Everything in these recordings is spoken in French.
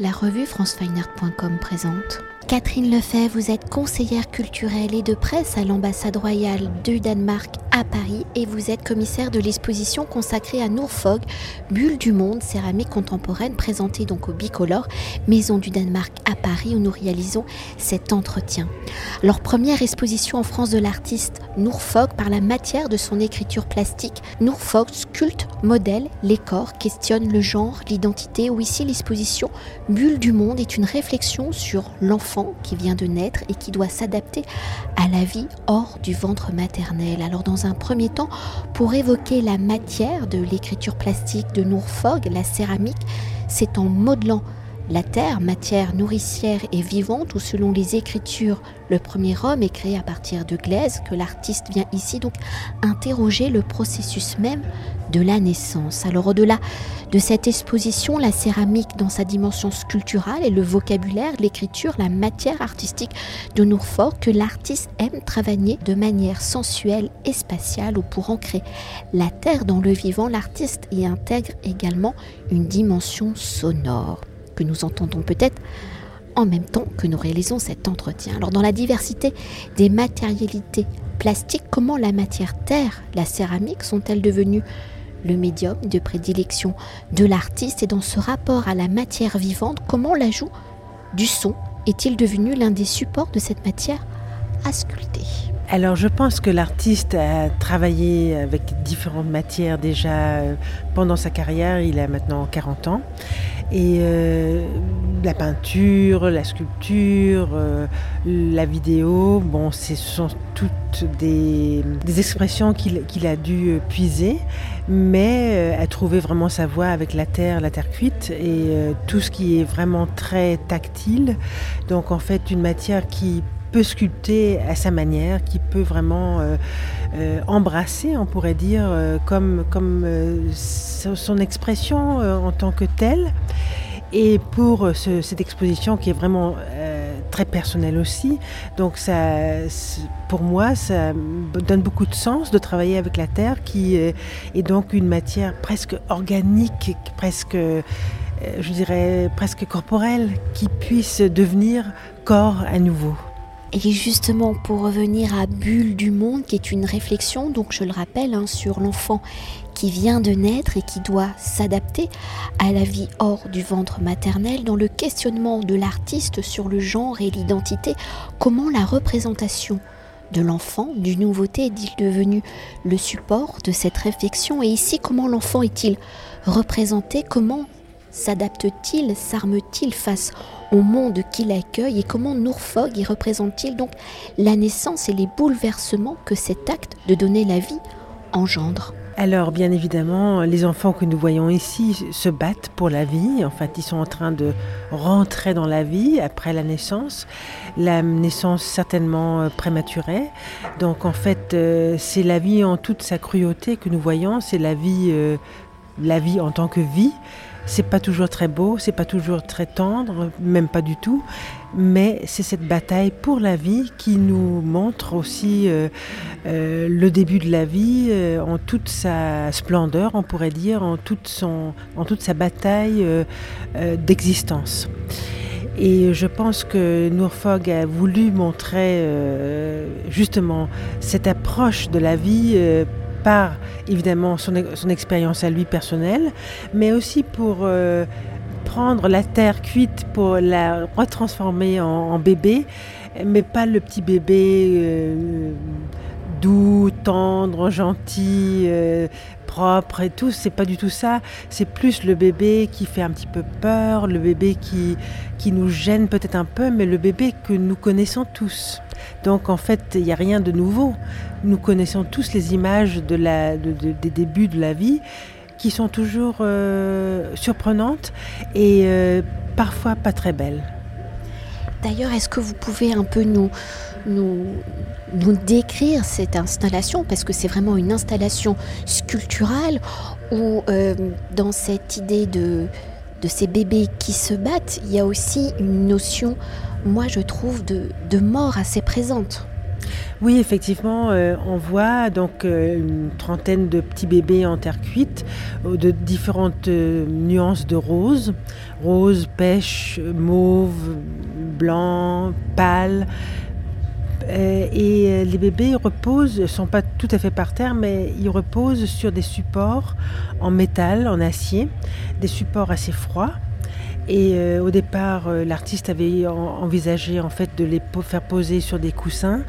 La revue francefineart.com présente. Catherine Lefebvre, vous êtes conseillère culturelle et de presse à l'ambassade royale du Danemark à Paris et vous êtes commissaire de l'exposition consacrée à Norfolk, Bulle du monde, céramique contemporaine présentée donc au Bicolore, Maison du Danemark à Paris où nous réalisons cet entretien. Leur première exposition en France de l'artiste Norfolk par la matière de son écriture plastique, Norfolk sculpte, modèle les corps, questionne le genre, l'identité ou ici l'exposition Bulle du monde est une réflexion sur l'enfant qui vient de naître et qui doit s'adapter à la vie hors du ventre maternel. Alors dans un premier temps, pour évoquer la matière de l'écriture plastique de Nourfog, la céramique, c'est en modelant la terre, matière nourricière et vivante, où selon les écritures, le premier homme est créé à partir de glaise, que l'artiste vient ici donc interroger le processus même de la naissance. Alors au-delà de cette exposition, la céramique dans sa dimension sculpturale et le vocabulaire, l'écriture, la matière artistique de Nourfort que l'artiste aime travailler de manière sensuelle et spatiale, ou pour ancrer la terre dans le vivant, l'artiste y intègre également une dimension sonore que nous entendons peut-être en même temps que nous réalisons cet entretien. Alors dans la diversité des matérialités plastiques, comment la matière terre, la céramique sont-elles devenues le médium de prédilection de l'artiste? Et dans ce rapport à la matière vivante, comment l'ajout du son est-il devenu l'un des supports de cette matière à sculpter? Alors je pense que l'artiste a travaillé avec différentes matières déjà euh, pendant sa carrière, il a maintenant 40 ans. Et euh, la peinture, la sculpture, euh, la vidéo, bon, ce sont toutes des, expressions qu'il a dû puiser, mais a trouvé vraiment sa voie avec la terre, la terre cuite et tout ce qui est vraiment très tactile. Donc en fait, une matière qui peut sculpter à sa manière, qui peut vraiment euh, euh, embrasser, on pourrait dire, euh, comme, son expression en tant que telle. Et pour cette exposition qui est vraiment très personnelle aussi, donc pour moi, ça donne beaucoup de sens de travailler avec la terre, qui est donc une matière presque organique, presque je dirais presque corporelle, qui puisse devenir corps à nouveau. Et justement, pour revenir à Bulle du monde, qui est une réflexion, donc je le rappelle, hein, sur l'enfant qui vient de naître et qui doit s'adapter à la vie hors du ventre maternel, dans le questionnement de l'artiste sur le genre et l'identité, comment la représentation de l'enfant, du nouveauté, est-il devenu le support de cette réflexion Et ici, comment l'enfant est-il représenté Comment s'adapte-t-il, s'arme-t-il face au monde qu'il accueille et comment Norfolk y représente-t-il donc la naissance et les bouleversements que cet acte de donner la vie engendre? Alors, bien évidemment, les enfants que nous voyons ici se battent pour la vie. En fait, ils sont en train de rentrer dans la vie après la naissance. La naissance certainement euh, prématurée. Donc, en fait, euh, c'est la vie en toute sa cruauté que nous voyons. C'est la vie, euh, la vie en tant que vie. C'est pas toujours très beau, c'est pas toujours très tendre, même pas du tout, mais c'est cette bataille pour la vie qui nous montre aussi euh, euh, le début de la vie euh, en toute sa splendeur, on pourrait dire, en toute, sa bataille d'existence. Et je pense que Nourfog a voulu montrer justement cette approche de la vie par évidemment son, expérience à lui personnelle, mais aussi pour euh, prendre la terre cuite pour la retransformer en, bébé, mais pas le petit bébé euh, doux, tendre, gentil, euh, propre et tout. C'est pas du tout ça. C'est plus le bébé qui fait un petit peu peur, le bébé qui, qui nous gêne peut-être un peu, mais le bébé que nous connaissons tous. Donc en fait, il n'y a rien de nouveau. Nous connaissons tous les images des débuts de la vie qui sont toujours euh, surprenantes et euh, parfois pas très belles. D'ailleurs, est-ce que vous pouvez un peu nous, nous, nous décrire cette installation? Parce que c'est vraiment une installation sculpturale où euh, dans cette idée de, de ces bébés qui se battent, il y a aussi une notion moi je trouve de, mort assez présente. Oui, effectivement, euh, on voit donc euh, une trentaine de petits bébés en terre cuite, de différentes nuances de rose, rose, pêche, mauve, blanc, pâle. et les bébés reposent, ne sont pas tout à fait par terre, mais ils reposent sur des supports en métal, en acier, des supports assez froids. Et euh, au départ, euh, l'artiste avait envisagé en fait de les faire poser sur des coussins.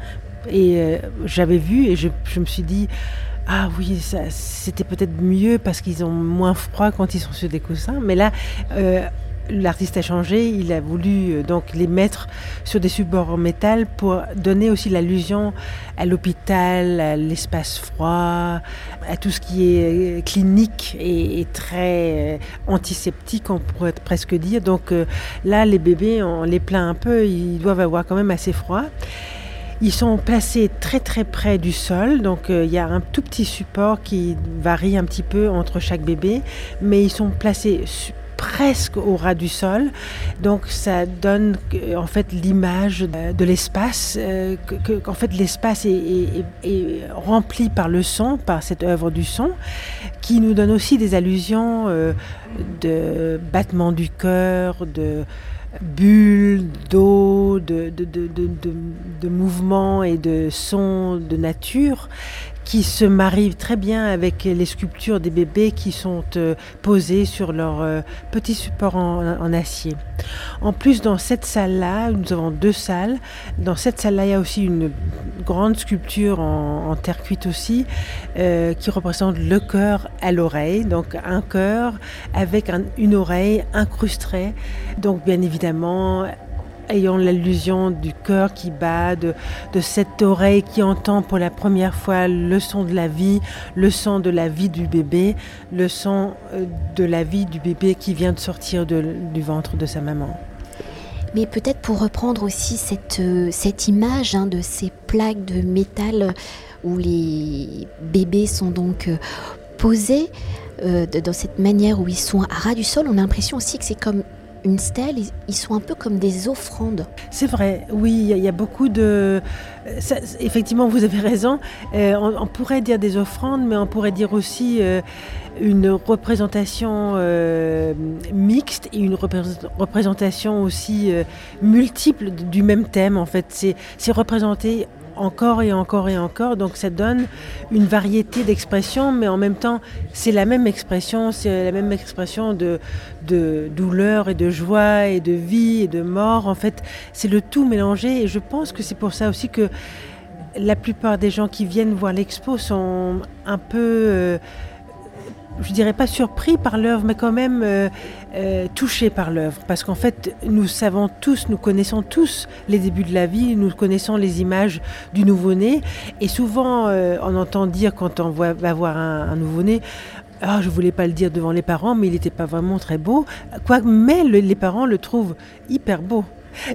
Et euh, j'avais vu et je, je, me suis dit, ah oui, c'était peut-être mieux parce qu'ils ont moins froid quand ils sont sur des coussins. Mais là, l'artiste a changé, il a voulu euh, donc les mettre sur des supports en métal pour donner aussi l'allusion à l'hôpital, à l'espace froid, à tout ce qui est euh, clinique et, très euh, antiseptique, on pourrait presque dire. Donc là, les bébés, on les plaint un peu, ils doivent avoir quand même assez froid. Ils sont placés très très près du sol, donc il y a un tout petit support qui varie un petit peu entre chaque bébé, mais ils sont placés presque au ras du sol. Donc ça donne en fait l'image de l'espace, euh, qu'en fait l'espace est, rempli par le son, par cette œuvre du son, qui nous donne aussi des allusions euh, de battement du cœur, de bulles d'eau, de, de, de, de, mouvements et de sons de nature qui se marient très bien avec les sculptures des bébés qui sont euh, posées sur leur euh, petit support en, acier. En plus, dans cette salle-là, nous avons deux salles. Dans cette salle-là, il y a aussi une grande sculpture en, terre cuite aussi, euh, qui représente le cœur à l'oreille. Donc un cœur avec une oreille incrustée. Donc bien évidemment, ayant l'allusion du cœur qui bat, de, cette oreille qui entend pour la première fois le son de la vie, le son de la vie du bébé, le son euh, de la vie du bébé qui vient de sortir du ventre de sa maman. Mais peut-être pour reprendre aussi cette, euh, cette image hein, de ces plaques de métal où les bébés sont donc euh, posés dans cette manière où ils sont à ras du sol, on a l'impression aussi que c'est comme une stèle, ils sont un peu comme des offrandes. C'est vrai, oui, il y, a beaucoup de... effectivement, vous avez raison. Euh, on, pourrait dire des offrandes, mais on pourrait dire aussi euh, une représentation euh, mixte et une représentation aussi multiple du même thème. En fait, c'est représenté encore et encore et encore. Donc ça donne une variété d'expressions, mais en même temps, c'est la même expression, c'est la même expression de, douleur et de joie et de vie et de mort. En fait, c'est le tout mélangé et je pense que c'est pour ça aussi que la plupart des gens qui viennent voir l'expo sont un peu... Euh, je dirais pas surpris par l'œuvre, mais quand même euh, euh, touchés par l'œuvre. Parce qu'en fait, nous savons tous, nous connaissons tous les débuts de la vie, nous connaissons les images du nouveau-né. Et souvent, euh, on entend dire quand on va voir un, nouveau-né, ah, je voulais pas le dire devant les parents, mais il n'était pas vraiment très beau. Mais les parents le trouvent hyper beau.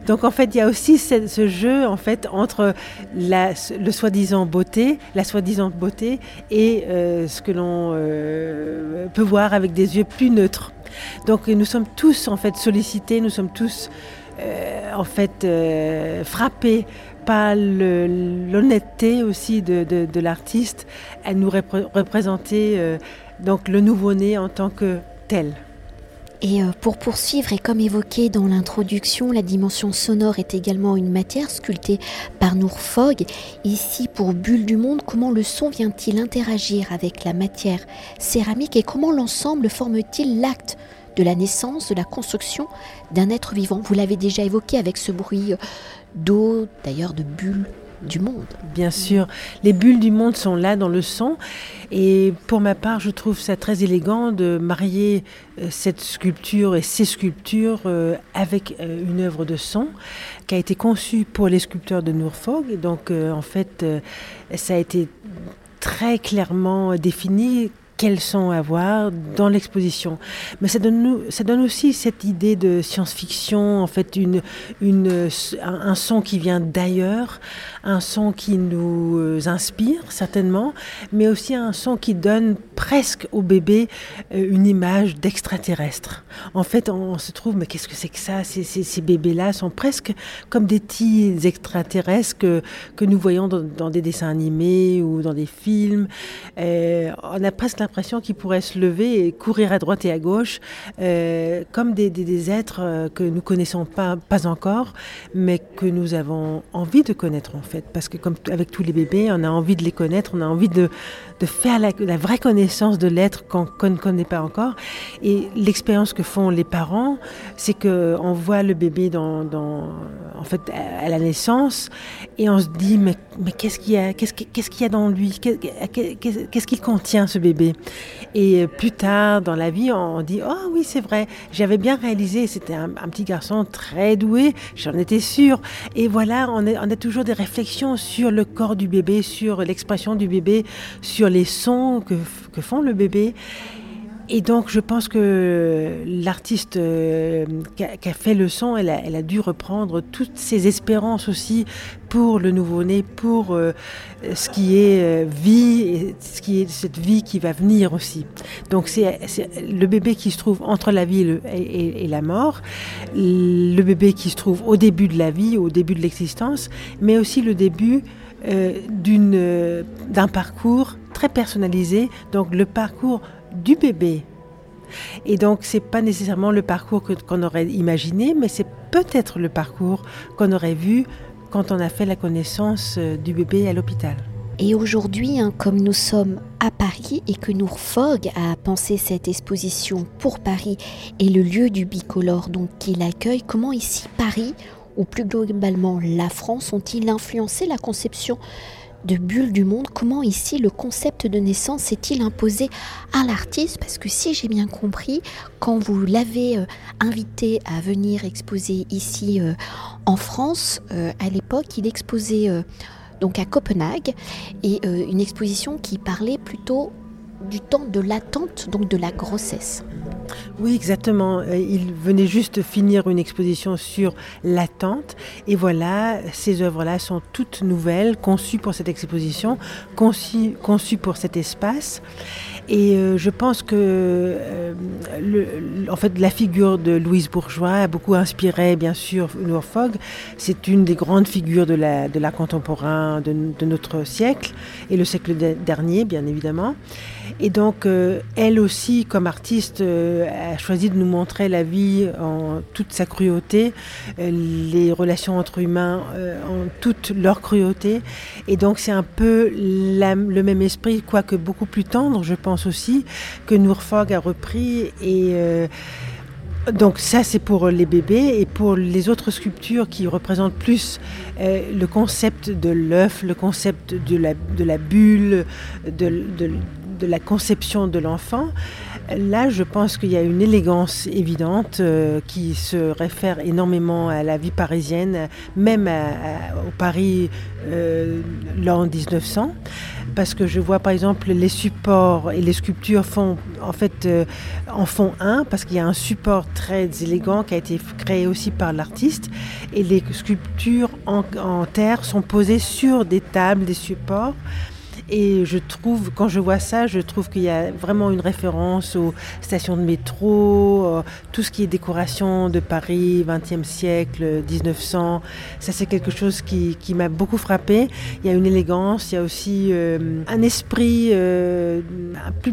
Donc en fait, il y a aussi ce, jeu en fait entre la, le soi-disant beauté, la soi-disant beauté et euh, ce que l'on euh, peut voir avec des yeux plus neutres. Donc nous sommes tous en fait sollicités, nous sommes tous euh, en fait frappés par l'honnêteté aussi de, l'artiste à nous représenter donc le nouveau-né en tant que tel. Et euh, pour poursuivre, et comme évoqué dans l'introduction, la dimension sonore est également une matière sculptée par Nour Fogg. Ici, pour Bulle du Monde, comment le son vient-il interagir avec la matière céramique et comment l'ensemble forme-t-il l'acte de la naissance, de la construction d'un être vivant? Vous l'avez déjà évoqué avec ce bruit d'eau, d'ailleurs de bulles monde. Bien sûr, les bulles du monde sont là dans le son. Et pour ma part, je trouve ça très élégant de marier euh, cette sculpture et ces sculptures euh, avec euh, une œuvre de son qui a été conçue pour les sculpteurs de Norfolk. Donc en fait, ça a été très clairement défini quels sont à voir dans l'exposition. Mais ça donne, aussi cette idée de science-fiction, en fait, une, un, son qui vient d'ailleurs, un son qui nous inspire certainement, mais aussi un son qui donne presque au bébé euh, une image d'extraterrestre. En fait, on, se trouve, mais qu'est-ce que c'est que ça? Ces, bébés-là sont presque comme des petits extraterrestres que, que nous voyons dans, des dessins animés ou dans des films. Euh, on a presque l'impression qu'ils pourraient se lever et courir à droite et à gauche, euh, comme des, êtres euh, que nous connaissons pas, pas encore, mais que nous avons envie de connaître en fait. Parce que comme avec tous les bébés, on a envie de les connaître, on a envie de, de faire la, vraie connaissance de l'être qu'on ne connaît pas encore. Et l'expérience que font les parents, c'est qu'on voit le bébé dans, dans, en fait, à la naissance et on se dit, mais, mais qu'est-ce qu'il y a, qu'est-ce qu'il y a dans lui? Qu'est-ce qu'il contient ce bébé? Et plus tard dans la vie, on dit, oh oui, c'est vrai, j'avais bien réalisé, c'était un, petit garçon très doué, j'en étais sûre. Et voilà, on, a toujours des réflexions sur le corps du bébé, sur l'expression du bébé, sur les sons que font le bébé. Et donc, je pense que l'artiste euh, qui, a, fait le son, elle a, dû reprendre toutes ses espérances aussi pour le nouveau-né, pour euh, ce qui est euh, vie, et ce qui est cette vie qui va venir aussi. Donc, c'est le bébé qui se trouve entre la vie et, la mort, le bébé qui se trouve au début de la vie, au début de l'existence, mais aussi le début d'un parcours très personnalisé, donc le parcours du bébé. Et donc, c'est pas nécessairement le parcours qu'on aurait imaginé, mais c'est peut-être le parcours qu'on aurait vu quand on a fait la connaissance euh, du bébé à l'hôpital. Et aujourd'hui, hein, comme nous sommes à Paris et que nous Fogg a pensé cette exposition pour Paris et le lieu du bicolore donc qui l'accueille, comment ici Paris ou plus globalement la France ont-ils influencé la conception de bulle du monde, comment ici le concept de naissance s'est-il imposé à l'artiste? Parce que si j'ai bien compris, quand vous l'avez euh, invité à venir exposer ici euh, en France, euh, à l'époque, il exposait donc à Copenhague et une exposition qui parlait plutôt du temps de l'attente, donc de la grossesse. Oui, exactement. Euh, il venait juste finir une exposition sur l'attente. Et voilà, ces œuvres-là sont toutes nouvelles, conçues pour cette exposition, conçues, pour cet espace. Et euh, je pense que euh, le, en fait, la figure de Louise Bourgeois a beaucoup inspiré, bien sûr, Noor Fogg. C'est une des grandes figures de de contemporain de, notre siècle et le siècle dernier, bien évidemment. Et donc, euh, elle aussi, comme artiste, a choisi de nous montrer la vie en toute sa cruauté, les relations entre humains en toute leur cruauté. Et donc, c'est un peu le même esprit, quoique beaucoup plus tendre, je pense aussi, que Nourfog a repris. Et euh, donc ça, c'est pour les bébés. Et pour les autres sculptures qui représentent plus euh, le concept de l'œuf, le concept de la, bulle, de la conception de l'enfant, Là, je pense qu'il y a une élégance évidente euh, qui se réfère énormément à la vie parisienne, même au Paris euh, l'an 1900, parce que je vois par exemple les supports et les sculptures font en fait euh, en font un, parce qu'il y a un support très élégant qui a été créé aussi par l'artiste, et les sculptures en terre sont posées sur des tables, des supports. Et je trouve, quand je vois ça, je trouve qu'il y a vraiment une référence aux stations de métro, euh, tout ce qui est décoration de Paris, 20e siècle, 1900. Ça, c'est quelque chose qui, m'a beaucoup frappé. Il y a une élégance, il y a aussi euh, un esprit euh,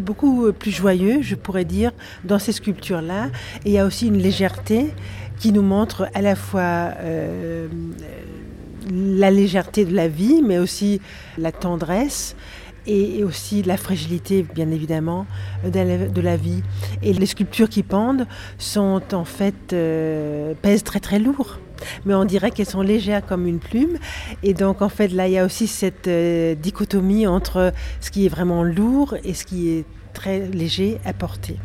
beaucoup plus joyeux, je pourrais dire, dans ces sculptures-là. Et il y a aussi une légèreté qui nous montre à la fois la légèreté de la vie, mais aussi la tendresse et aussi la fragilité, bien évidemment, de la, vie. Et les sculptures qui pendent sont en fait euh, pèsent très très lourd. Mais on dirait qu'elles sont légères comme une plume. Et donc, en fait, là, il y a aussi cette euh, dichotomie entre ce qui est vraiment lourd et ce qui est très léger à porter.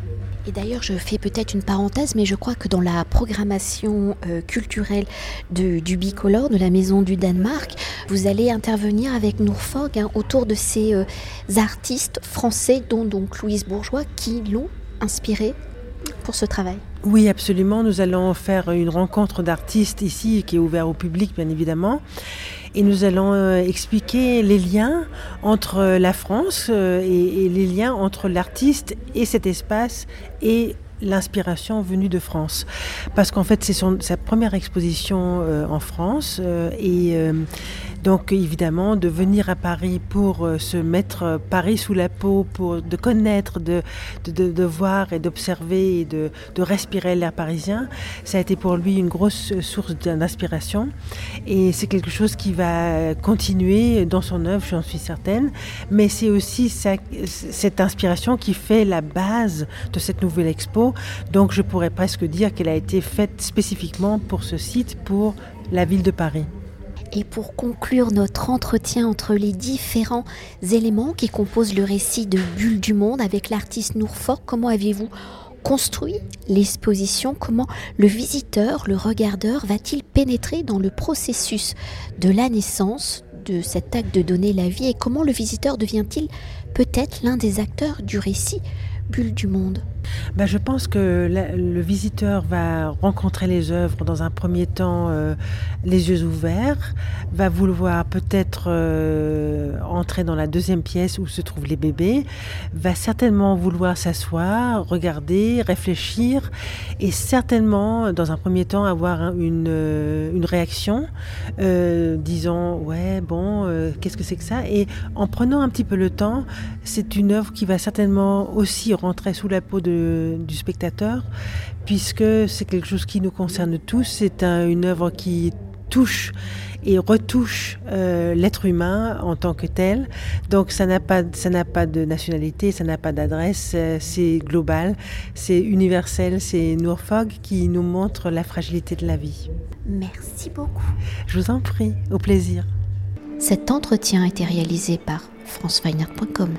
Et d'ailleurs, je fais peut-être une parenthèse, mais je crois que dans la programmation euh, culturelle du Bicolore, de la Maison du Danemark, vous allez intervenir avec Nourfog hein, autour de ces euh, artistes français, dont donc Louise Bourgeois, qui l'ont inspiré pour ce travail. Oui, absolument. Nous allons faire une rencontre d'artistes ici qui est ouverte au public, bien évidemment. Et nous allons euh, expliquer les liens entre la France euh, et, les liens entre l'artiste et cet espace et l'inspiration venue de France. Parce qu'en fait, c'est sa première exposition euh, en France et donc évidemment, de venir à Paris pour euh, se mettre euh, Paris sous la peau, pour de connaître, de, de, voir et d'observer et de, de respirer l'air parisien, ça a été pour lui une grosse source d'inspiration. Et c'est quelque chose qui va continuer dans son œuvre, j'en suis certaine. Mais c'est aussi cette inspiration qui fait la base de cette nouvelle expo. Donc je pourrais presque dire qu'elle a été faite spécifiquement pour ce site, pour la ville de Paris. Et pour conclure notre entretien entre les différents éléments qui composent le récit de Bulle du Monde avec l'artiste Nourfort, comment avez-vous construit l'exposition? Comment le visiteur, le regardeur, va-t-il pénétrer dans le processus de la naissance de cet acte de donner la vie? Et comment le visiteur devient-il peut-être l'un des acteurs du récit Bulle du Monde? Bah, je pense que le visiteur va rencontrer les œuvres dans un premier temps euh, les yeux ouverts, va vouloir peut-être euh, entrer dans la deuxième pièce où se trouvent les bébés, va certainement vouloir s'asseoir, regarder, réfléchir et certainement dans un premier temps avoir une, euh, une réaction disant ouais bon qu'est-ce que c'est que ça? Et en prenant un petit peu le temps c'est une œuvre qui va certainement aussi rentrer sous la peau de du spectateur, puisque c'est quelque chose qui nous concerne tous. C'est une œuvre qui touche et retouche euh, l'être humain en tant que tel. Donc ça n'a pas, ça n'a pas de nationalité, ça n'a pas d'adresse, euh, c'est global, c'est universel, c'est Norfolk qui nous montre la fragilité de la vie. Merci beaucoup. Je vous en prie, au plaisir. Cet entretien a été réalisé par franceweiner.com.